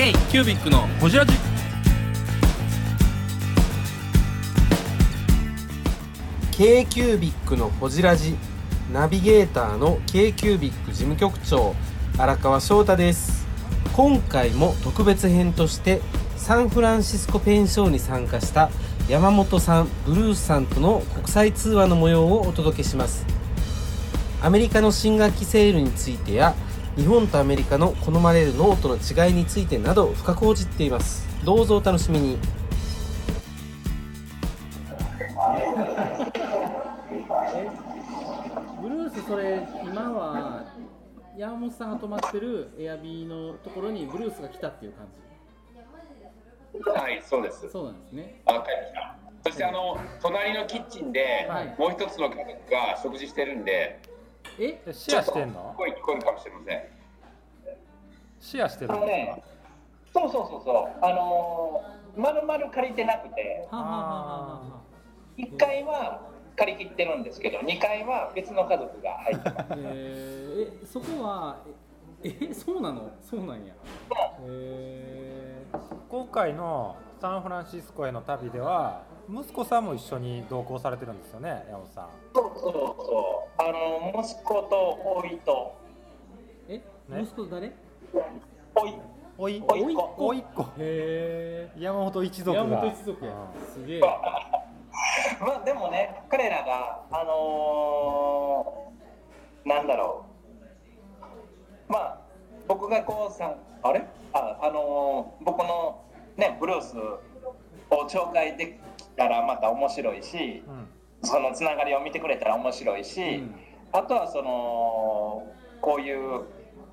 K キュービックのホジラジ。k キュービックのほじラジ。ナビゲーターの k キュービック事務局長。荒川翔太です。今回も特別編としてサンフランシスコペンションに参加した山本さんブルースさんとの国際通話の模様をお届けします。アメリカの新学期セールについてや日本とアメリカの好まれるノートの違いについてなど深くほじっています。どうぞお楽しみに。ブルースそれ今は山本さんが泊まってるエアビーのところにブルースが来たっていう感はい、そうです。じ。そうなんですね。あ。そしてあの隣のキッチンで、はい。もう一つの家族が食事してるんで、ええシェアしてんの？声聞こえるかもしれません。シェアしてるあのんでそうそうそうそう、あのー、まるまる借りてなくて、はあはあはあはあ1階は借り切ってるんですけど、2階は別の家族が入ってます。えー、えそこはええそうなの？そうなんや。えか今回のサンフランシスコへの旅では息子さんも一緒に同行されてるんですよね山本さん。そうそうそう、あの息子と甥いと、ー、え、ね。息子誰？おい、おいおいっ子。おいっ子。へ山本一族が。山本一族や、すげえ。まあでもね、彼らが、あのー、なんだろう、まあ、僕がこうさん、あれ？あ、あのー僕のね、ブルースを紹介できたらまた面白いし、うん、うんそのつながりを見てくれたら面白いし、うん。あとはそのこういう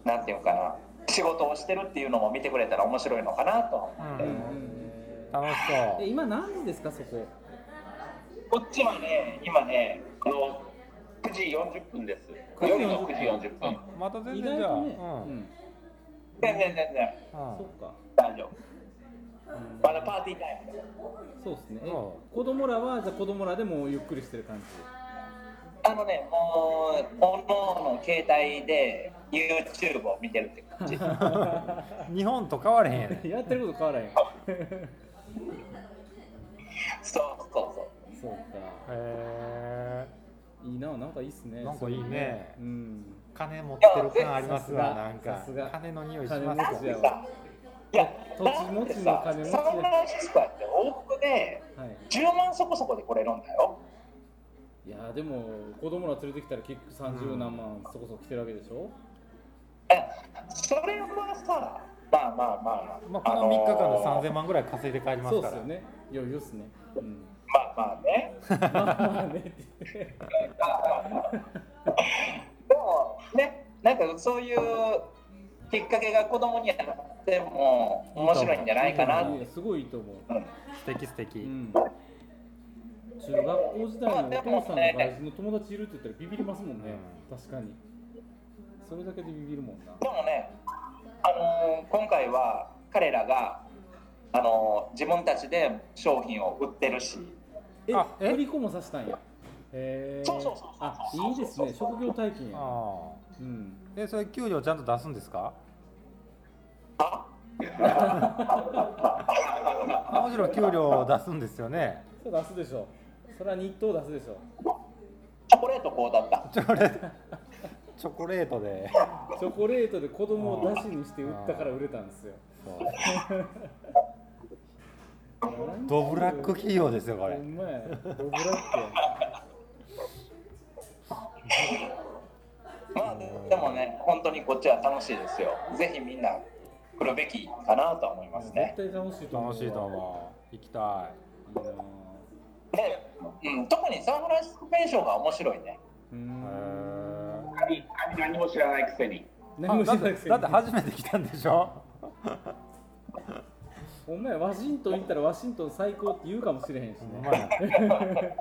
なんていうのかな仕事をしてるっていうのも見てくれたら面白いのかなと。は思って、うん。え楽しそえ今何時ですかそこ？こっちはね今ねあの9時40分です。9時40夜の9時40う分。また全意然じゃあ、ね、ううん。ん全然全然。うん。そっか、大丈夫。うんまだパーティータイム。でそうですね。えそ子供らはじゃあ子供らでもゆっくりしてる感じ？あのねもうおのおの携帯で YouTube を見てるって感じ。日本と変われへんやね。やってること変わらへん。そうそうそう。そうか。へいいななんかいいっすね。なんかいいね。うん。ー金持ってる感ありますわなんか。金の匂いし金ますよいや土地持ちの金持ちだ。ってさサンフランシスコやって往復ではい。10万そこそこで来れるんだよ。いやでも子供ら連れてきたら結局30何万そこそこ来てるわけでしょ、えそれはさまあまあまあ、まあ、この3日間であのー3000万ぐらい稼いで帰りますから。そうっすよね。余裕っすね。うんまあまあね まあまあね。でもねなんかそういうきっかけが子供にあっても面白いんじゃないかな。すごいと思う、素敵素敵、うん、中学校時代にお父さんの外人の友達いるって言ったらビビりますもんね、確かに。それだけでビビるもんな。でもね、あのー今回は彼らが、あのー自分たちで商品を売ってるし。えあえ？振り子もさしたんや。へえそうそうそうあいいですね。職業体験や。あうん。あえそれ給料ちゃんと出すんですか？あ？もちろん給料出すんですよね。それ出すでしょ。それは日当出すでしょ。チョコレートこうだった。チョコレート。チョコレートで。チョコレートで子供を出しにして売ったから売れたんですよ。そう。ドブラック企業ですよこれ。ほんまや。ドブラックやまあでもね本当にこっちは楽しいですよ。ぜひみんな来るべきかなと思いますね。絶対楽しいと思うわ楽しいと思う行きたい。いいなで、うん、特にサンフランシスコペンションが面白いね。うへん何何も知らないくせに。何もしあだてないくせに。ってだって初めて来たんでしょ？お前ワシントン行ったらワシントン最高って言うかもしれへんしね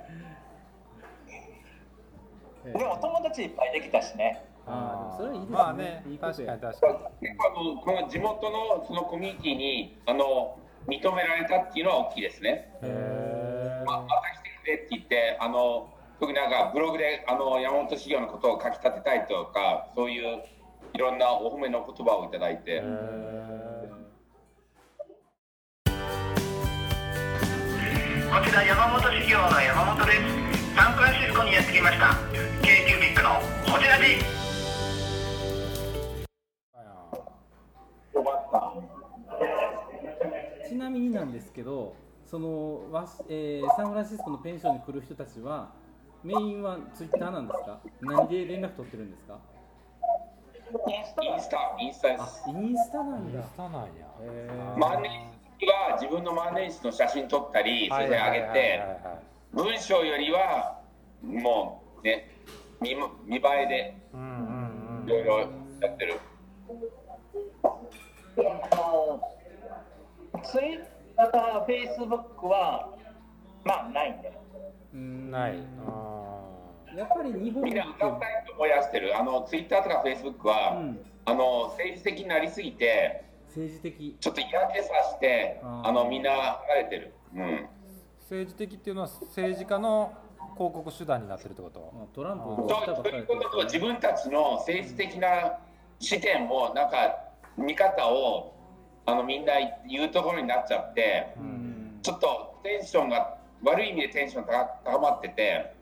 でもお友達いっぱいできたしね。あそれいいですね。まあね、確かに確かに。結構この地元のそのコミュニティにあの認められたっていうのは大きいですね。へまあ、また来てくれって言ってあの特になんかブログであの山本修行のことを書き立てたいとかそういういろんなお褒めの言葉をいただいて。こちら山本修行の山本です。サンフランシスコにやってきました。こちらでちなみになんですけどそのわし、えーサンフランシスコのペンションに来る人たちはメインはツイッターなんですか？何で連絡取ってるんですか？インスタ。インスタインスタであすインスタなんだ。インスタなんや。へ万年筆は自分の万年筆の写真撮ったりそれで上げてはい文章よりはもうね見見栄えでうんうんうん。いろいろやってる。あのツイッター、フェイスブックはまあないんで。うん。ないあやっぱり日本みんな上がったいと思い出してる。あのツイッターとかフェイスブックは、うん。あの政治的になりすぎて政治的。ちょっと嫌気さしてあのみんな離れてる、うん、政治的っていうのは政治家の広告手段になってるってこと？まあトランプうんそうが来たばっかりということと自分たちの政治的な視点をなんか見方をあのみんな言うところになっちゃってうん。ちょっとテンションが悪い意味でテンション高高まってて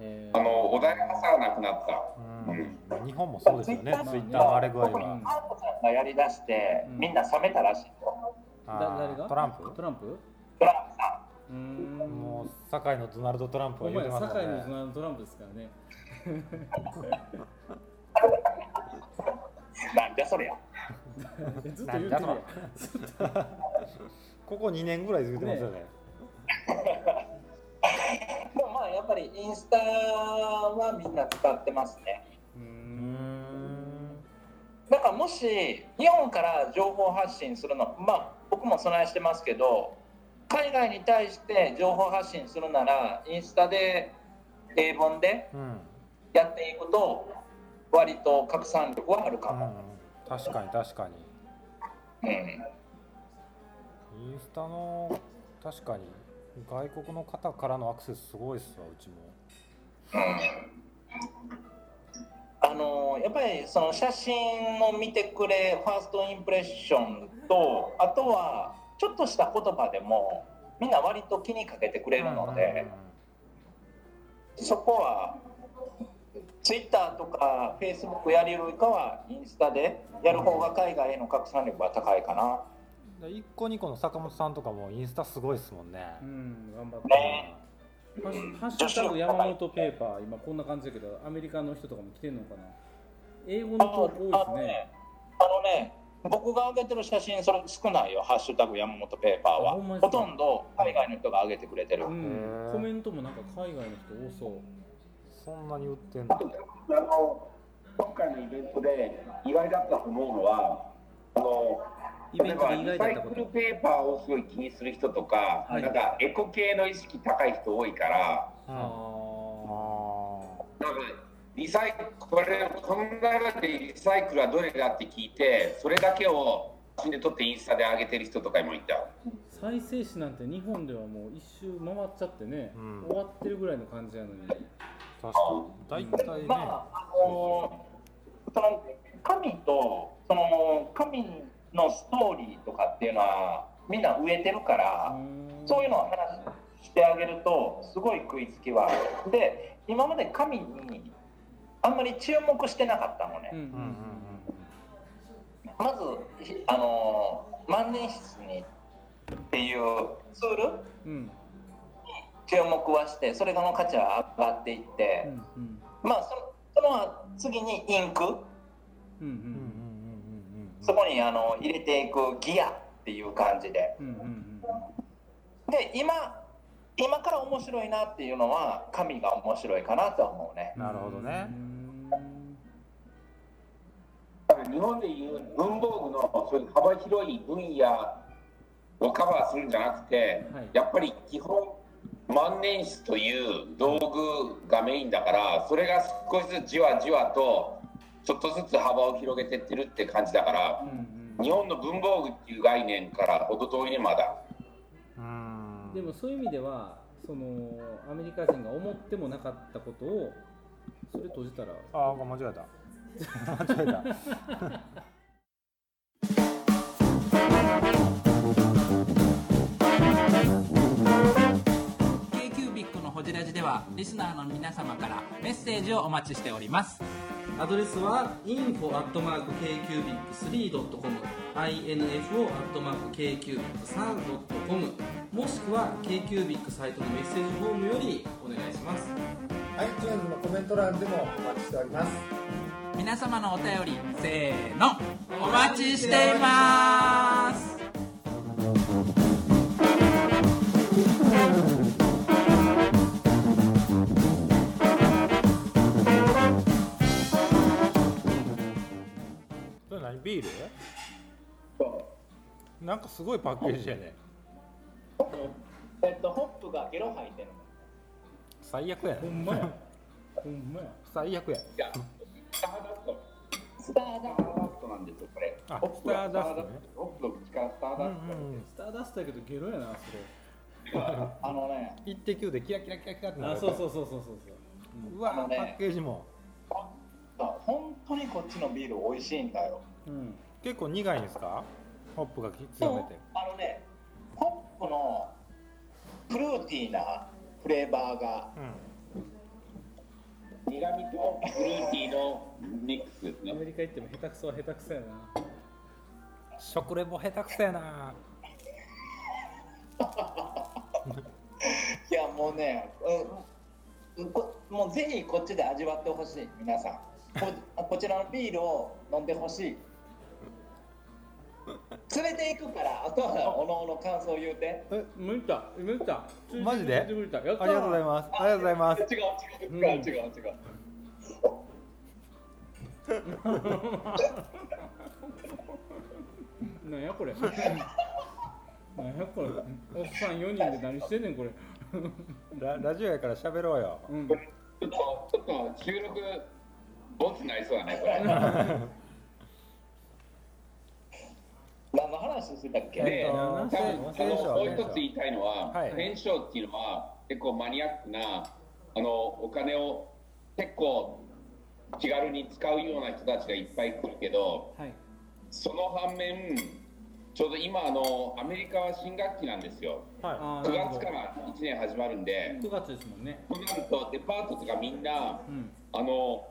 えあの穏やかさがなくなった。うん。まあ日本もそうですよねツイッターの荒れ具合はうん。アートさんがやりだして、うんみんな冷めたらしいよ。トランプ？トランプ？トランプさんもう堺のドナルド・トランプは言うてますも堺のんねドナルドトランプですからね。ん。なんじゃそりゃ。ずっと言うてるやん。ここ2年ぐらい言うてますよね。でもまあやっぱりインスタはみんな使ってますね。うん。だからもし日本から情報発信するのまあ僕も備えしてますけど海外に対して情報発信するならインスタで英文でうんやっていくと割と拡散力はあるかも。うん確かに確かに。うん。インスタの確かに外国の方からのアクセスすごいっすわうちも。あのやっぱりその写真を見てくれファーストインプレッションとあとはちょっとした言葉でもみんな割と気にかけてくれるので、そこはツイッターとかフェイスブックやるよりかはインスタでやる方が海外への拡散力は高いかな。1個2個の坂本さんとかもインスタすごいっすもんね。うん頑張って。ね。ハッシュハッシュタグ山本ペーパー今こんな感じだけどアメリカの人とかも来てんのかな。英語の投稿多いですね。あのね僕が上げてる写真それ少ないよ「ハッシュタグ山本ペーパーは」あほほとんど海外の人が上げてくれてる、うん。コメントもなんか海外の人多そう。そんなに売ってんのあの今回のイベントで意外だったと思うのはあのイベントで意外だったこリサイクルとペーパーをすごい気にする人とか、はい。なんかエコ系の意識高い人多いから。うんああなんかリサイこれこの中でリサイクルはどれだって聞いてそれだけを写真で撮ってインスタで上げてる人とかもいた。ー再生紙なんて日本ではもう一周回っちゃってね、うん。終わってるぐらいの感じなのに。確かに。大体ね、まああのその神とその神のストーリーとかっていうのはみんな植えてるから、そういうのを話してあげるとすごい食いつきは。で今まで神にあんまり注目してなかったのね、うん。うんうんうんまずひあの万年筆にっていうツールうん。うん注目はしてそれの価値は上がっていって、うんうん。まあそのその次にインク。うんううんうんうんうんそこにあの入れていくギアっていう感じで。うんうんうん。で今今から面白いなっていうのは神が面白いかなとは思うね。なるほどね日本でいう文房具のそういう幅広い分野をカバーするんじゃなくて、はいやっぱり基本万年筆という道具がメインだからそれが少しずつじわじわとちょっとずつ幅を広げてってるって感じだからうんうん日本の文房具っていう概念から程遠いねまだ。うんでもそういう意味ではそのアメリカ人が思ってもなかったことをそれ閉じたら。ああ間違えた。間違えた。ホジラジではリスナーの皆様からメッセージをお待ちしております。アドレスは info.kcubic3.com info.kcubic3.com もしくは KQBIC サイトのメッセージフォームよりお願いします iTunes のコメント欄でもお待ちしております。皆様のお便りせーの。お待ちしています。それ何？ビール？なんかすごいパッケージやね。えっとホップがゲロ吐いてる最悪やほんまや。ほんまや。最悪や。いやスターダスト。スターダスト。なんですよこれ。あスターダストね。ホップの口からスターうんダスト、うんスターダストやけどゲロやなそれ。あのね一滴球でキラキラキラキラってなる。あそうそうそうそうそうそう。うわパッケージも。本当にこっちのビール美味しいんだよ。うん。結構苦いんですか？ホップが強めて。あのねホップのフルーティーなフレーバーが。うん苦味とフルーティーのミックスですねアメリカ行っても下手くそは下手くそやな。食レポ下手くそやな。いやもうね、うん、こもうぜひこっちで味わってほしい皆さん。ここちらのビールを飲んでほしい連れて行くからあとはおのおの感想言うて。え向いた。向いたマジで？向いた。やったありがとうございます。あ。りがとうございます。違う違う違う違う違う、なん やこれ。なんやこれ。おっさん4人で何してんねんこれ。ララジオやから喋ろうよ。うん。ちょっとちょっと収録ボツになりそうだねこれ 何の話してたっけ、で、えっと多分あのもう一つ言いたいのは、はい。戦勝っていうのは結構マニアックなあのお金を結構気軽に使うような人たちがいっぱい来るけどはい。その反面ちょうど今あのアメリカは新学期なんですよ。は9あーなるほど。月から1年始まるんで。9月ですもんね。となるとデパートとかみんなうん。あの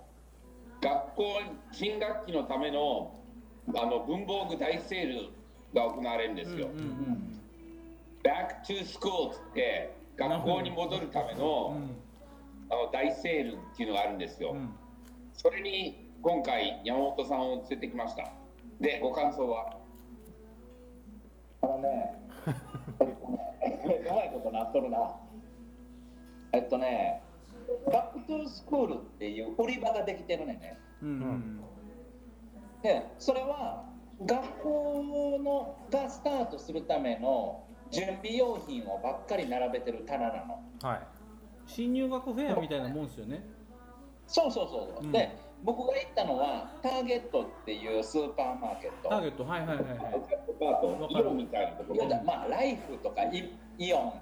学校新学期のためのあの文房具大セールが行われるんですよ。うんうん、Back to School って学校に戻るためうのんあの大セールっていうのがあるんですよ。うんそれに今回山本さんを連れてきました。でご感想は？あのね、えっとねうまいことなっとるな。えっとね、 Back to School っていう売り場ができてるねんね。うんうんで、それは学校のがスタートするための準備用品をばっかり並べてる棚なの。はい。新入学フェアみたいなもんですよね。そうそうそうそう。うん。で、僕が行ったのはターゲットっていうスーパーマーケット。ターゲット。はいはいはいはい。デパートイオンみたいなところ。いやまあライフとかイイオン。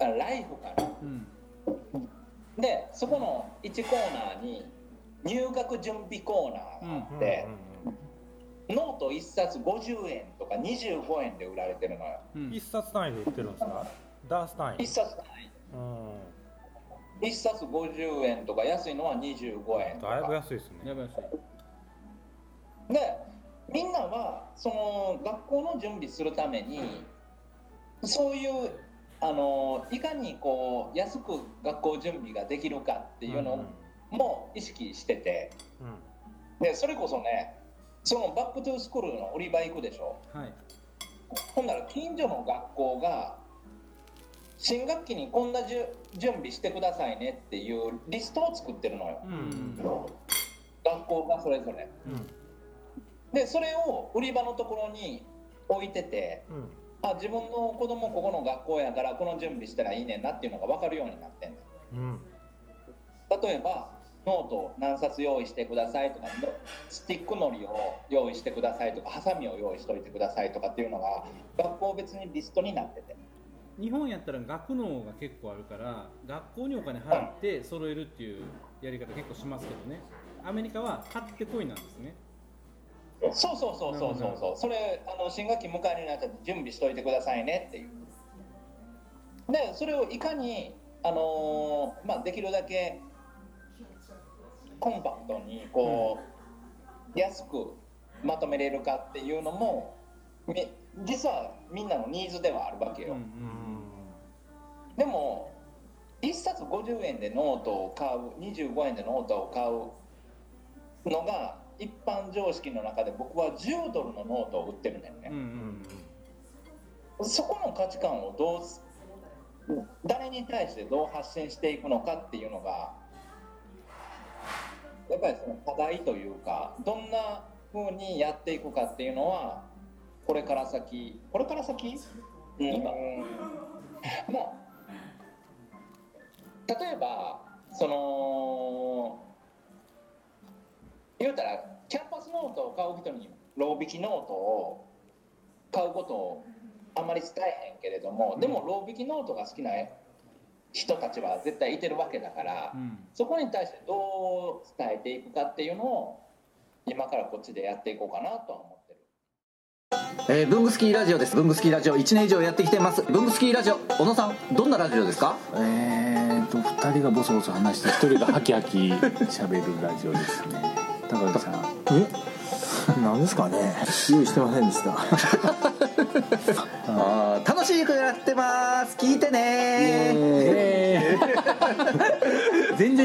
あライフかな。うん。でそこの1コーナーに入学準備コーナーがあって、ノート1冊50円とか25円で売られてるのよ。うん。一冊単位で売ってるんですか？ダース単位。1冊単うん。位1冊50円とか安いのは25円とだいぶか安いですね。やばいしでみんなはその学校の準備するためにそういうあのいかにこう安く学校準備ができるかっていうのも意識してて、うん。でそれこそねその Back to School の売り場行くでしょ？はい。ほんなら近所の学校が新学期にこんなじゅ準備してくださいねっていうリストを作ってるのよ。うん。うん学校がそれぞれ。うん。でそれを売り場のところに置いててうん。あ自分の子供ここの学校やからこの準備したらいいねんなっていうのが分かるようになってんの。うん。例えばノート何冊用意してくださいとかのスティックのりを用意してくださいとかハサミを用意しといてくださいとかっていうのが学校別にリストになってて。日本やったら学能が結構あるから学校にお金払って揃えるっていうやり方結構しますけどね。アメリカは買ってこいなんですね。そうそうそうそうそうそう。それあの新学期迎えになったら準備しといてくださいねっていう。でそれをいかにあのーまあ、できるだけコンパクトにこう、安くまとめれるかっていうのもみ実はみんなのニーズではあるわけよ、でも1冊50円でノートを買う25円でノートを買うのが一般常識の中で僕は10ドルのノートを売ってるんだよね、そこの価値観をどうす誰に対してどう発信していくのかっていうのがやっぱりその課題というかどんな風にやっていくかっていうのはこれから先これから先？うん。まあ 例えばその言うたらキャンパスノートを買う人にロー引きノートを買うことをあまり伝えへんけれども、でもロー引きノートが好きな人たちは絶対いてるわけだから、そこに対してどう伝えていくかっていうのを今からこっちでやっていこうかなとは思ってる。えー、ブングスキーラジオです。ブングスキーラジオ。1年以上やってきてます。ブングスキーラジオ小野さんどんなラジオですか？えーと2人がボソボソ話して1人がハキハキ喋るラジオですね。高木さん。え？なんですかね？用意してませんでした。あー楽しくやってます。聞いてね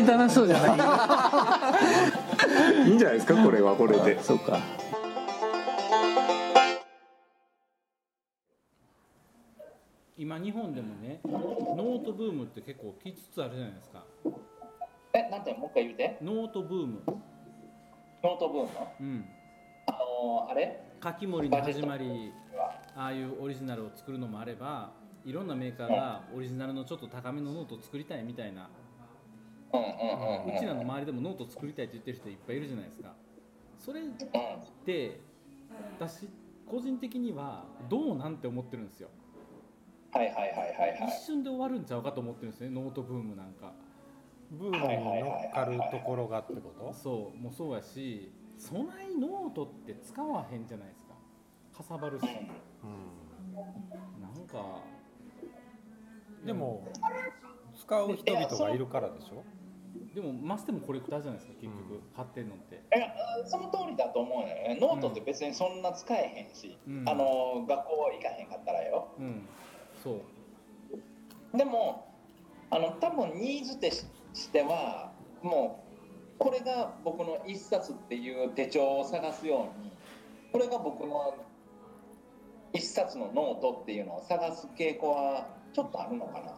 楽しそうじゃないいいんじゃないですかこれはこれで。そうか。今日本でもねノートブームって結構来つつあるじゃないですか。え、なんてもう一回言うて。ノートブーム。ノートブーム？うん。あのーあれ？カキモリの始まりああいうオリジナルを作るのもあればいろんなメーカーがオリジナルのちょっと高めのノートを作りたいみたいなうんうんうんうんうちらの周りでもノート作りたいって言ってる人いっぱいいるじゃないですか。それって私個人的にはどうなんて思ってるんですよ。はいはいはいはいはい。一瞬で終わるんちゃうかと思ってるんですねノートブームなんか。ブームに乗っかるところがってこと？そうもうそうやしそないノートって使わへんじゃないですか。かさばるし、なんかでも使う人々がいるからでしょ？でもましてもコレクターじゃないですか結局、買ってんのって。いやその通りだと思うのよね。ノートって別にそんな使えへんし、うん。あの学校行かへんかったらよ。うん。そう。でもあの多分ニーズとしてはもうこれが僕の一冊っていう手帳を探すようにこれが僕の一冊のノートっていうのを探す傾向はちょっとあるのかな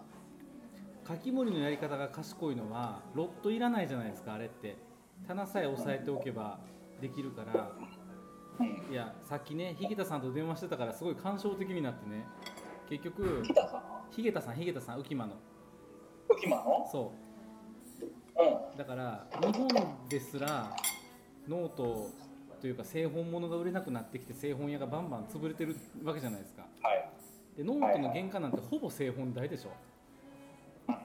カキモリのやり方が賢いのはロットいらないじゃないですかあれって。棚さえ押さえておけばできるから。い。やさっきねヒゲタさんと電話してたからすごい感傷的になってね。結局ヒゲタさんヒゲタさん浮間の。浮間の？そう。だから日本ですらノートというか製本物が売れなくなってきて製本屋がバンバン潰れてるわけじゃないですか、でノートの原価なんてほぼ製本代でしょ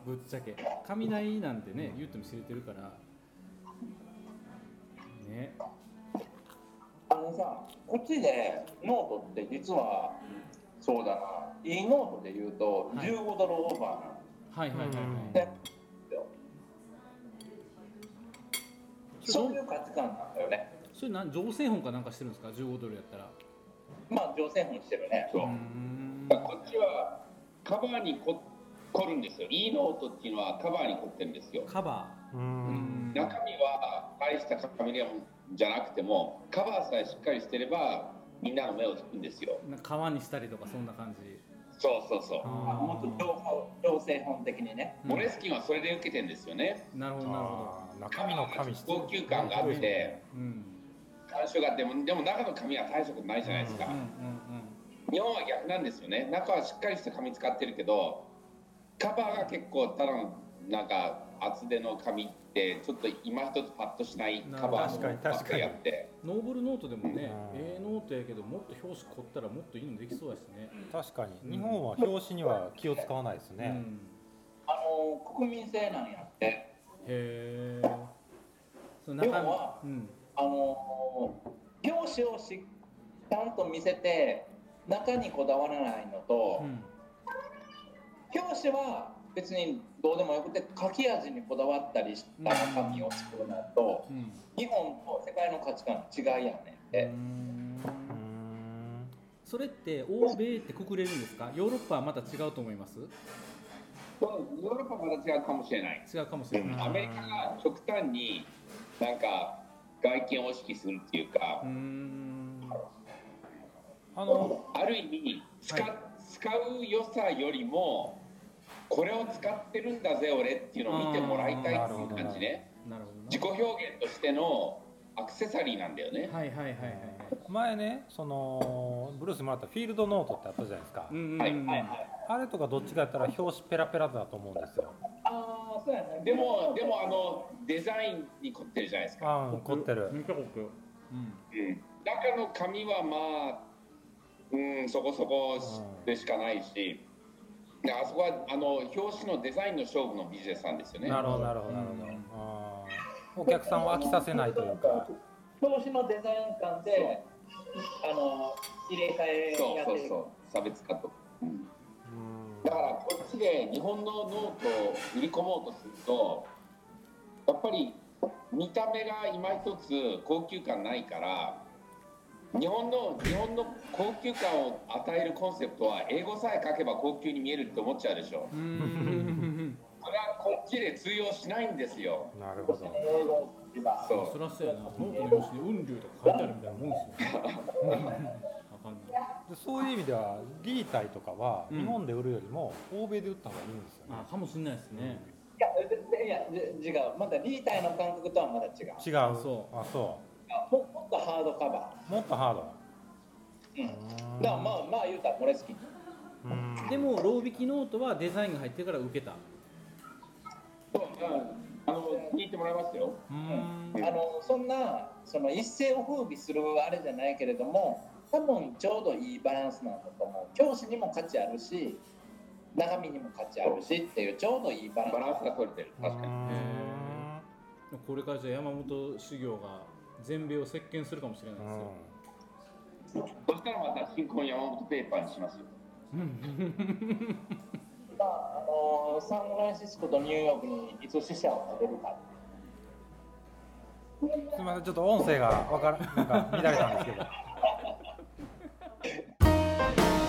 ぶっちゃけ。紙代なんてね言っても知れてるから。ね。あのさこっちでノートって実はそうだな。いいノートで言うと15ドルオーバーなの。はいはいはいはい、でそういう価値観なんだよね。それなん上製本かなんかしてるんですか？15ドルやったら。まあ上製本してるね。そう。こっちはカバーにこ凝るんですよ。いいノートっていうのはカバーに凝ってるんですよ。カバ中身は大した紙でもじゃなくてもカバーさえしっかりしてればみんなの目を引くんですよ。ーなんか革にしたりとかそんな感じ。そうそうそう。もっと情報情勢本的にね。モレスキンはそれで受けてるんですよね。なるほどなるほど。中身の紙高級感があってうん。感触があってもでも中の紙は大したことないじゃないですか、日本は逆なんですよね。中はしっかりした紙使ってるけどカバーが結構ただのなんか厚手の紙ってちょっと今一つパッとしないカバーのばっかりあって。ノーブルノートでもね、ええノートやけどもっと表紙凝ったらもっといいのできそうだしね。確かに。日本は表紙には気を使わないですね、あの国民性なんやって。へえ要は、あの表紙をしちゃんと見せて中にこだわらないのと、表紙は別にどうでもよくて書き味にこだわったりした紙を作るのと、うん、日本と世界の価値観の違いやねんて。それって欧米ってくくれるんですか？ヨーロッパはまた違うと思います？ヨーロッパはまた違うかもしれない。違うかもしれない、アメリカが極端になんか外見を意識するっていうかあのある意味使,、はい、使う良さよりもこれを使ってるんだぜ俺っていうのを見てもらいたいっていう感じね。自己表現としてのアクセサリーなんだよね。はいはいはいはい前ねそのブルースもらったフィールドノートってあったじゃないですか、はいはいはい、あれとかどっちかやったら表紙ペラペラだと思うんですよ。ああそうやね。でもでもあのデザインに凝ってるじゃないですか。ああ凝ってる、うん、中の紙はまあうんそこそこでしかないし、であそこはあの表紙のデザインの勝負のビジネスなんですよね。なるほどなるほどなるほど、お客さんを飽きさせないというか。表紙のデザイン感であの入れ替えそうそうそう。差別化と、うん、だからこっちで日本のノートを売り込もうとするとやっぱり見た目が今一つ高級感ないから日本の日本の高級感を与えるコンセプトは英語さえ書けば高級に見えるって思っちゃうでしょ。それはこっちで通用しないんですよ。なるほど。そう。そらそうやな。ノートの用紙で雲流とか書いてあるみたいなもんですよ。そういう意味ではリータイとかは日本で売るよりも欧米で売った方がいいんですよね。あかもしれないですね。いやいや違うまたリータイの感覚とはまだ違う。違う。そうあそう。もっとハードカバー。もっとハード。うん。だからまあまあ言うたらこれ好き。でもロー引きノートはデザインが入ってから受けた。あの聞いてもらいますよ。あのそんなその一世を風靡するあれじゃないけれども、多分ちょうどいいバランスなんだと思う。教師にも価値あるし、中身にも価値あるしっていうちょうどいいバランス。バランスが取れてる。確かに。これからじゃ山本修行が全米を席巻するかもしれないですよ。そしたらまた新婚山本ペーパーにしますよ。まあ、あのサンフランシスコとニューヨークにいつ死者を立てるか。すみません、ちょっと音声がわからなんか乱れたんですけど。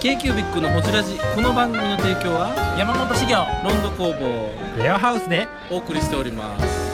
k キュービックのホジラジこの番組の提供は山本資源ロンド工房レアハウスでお送りしております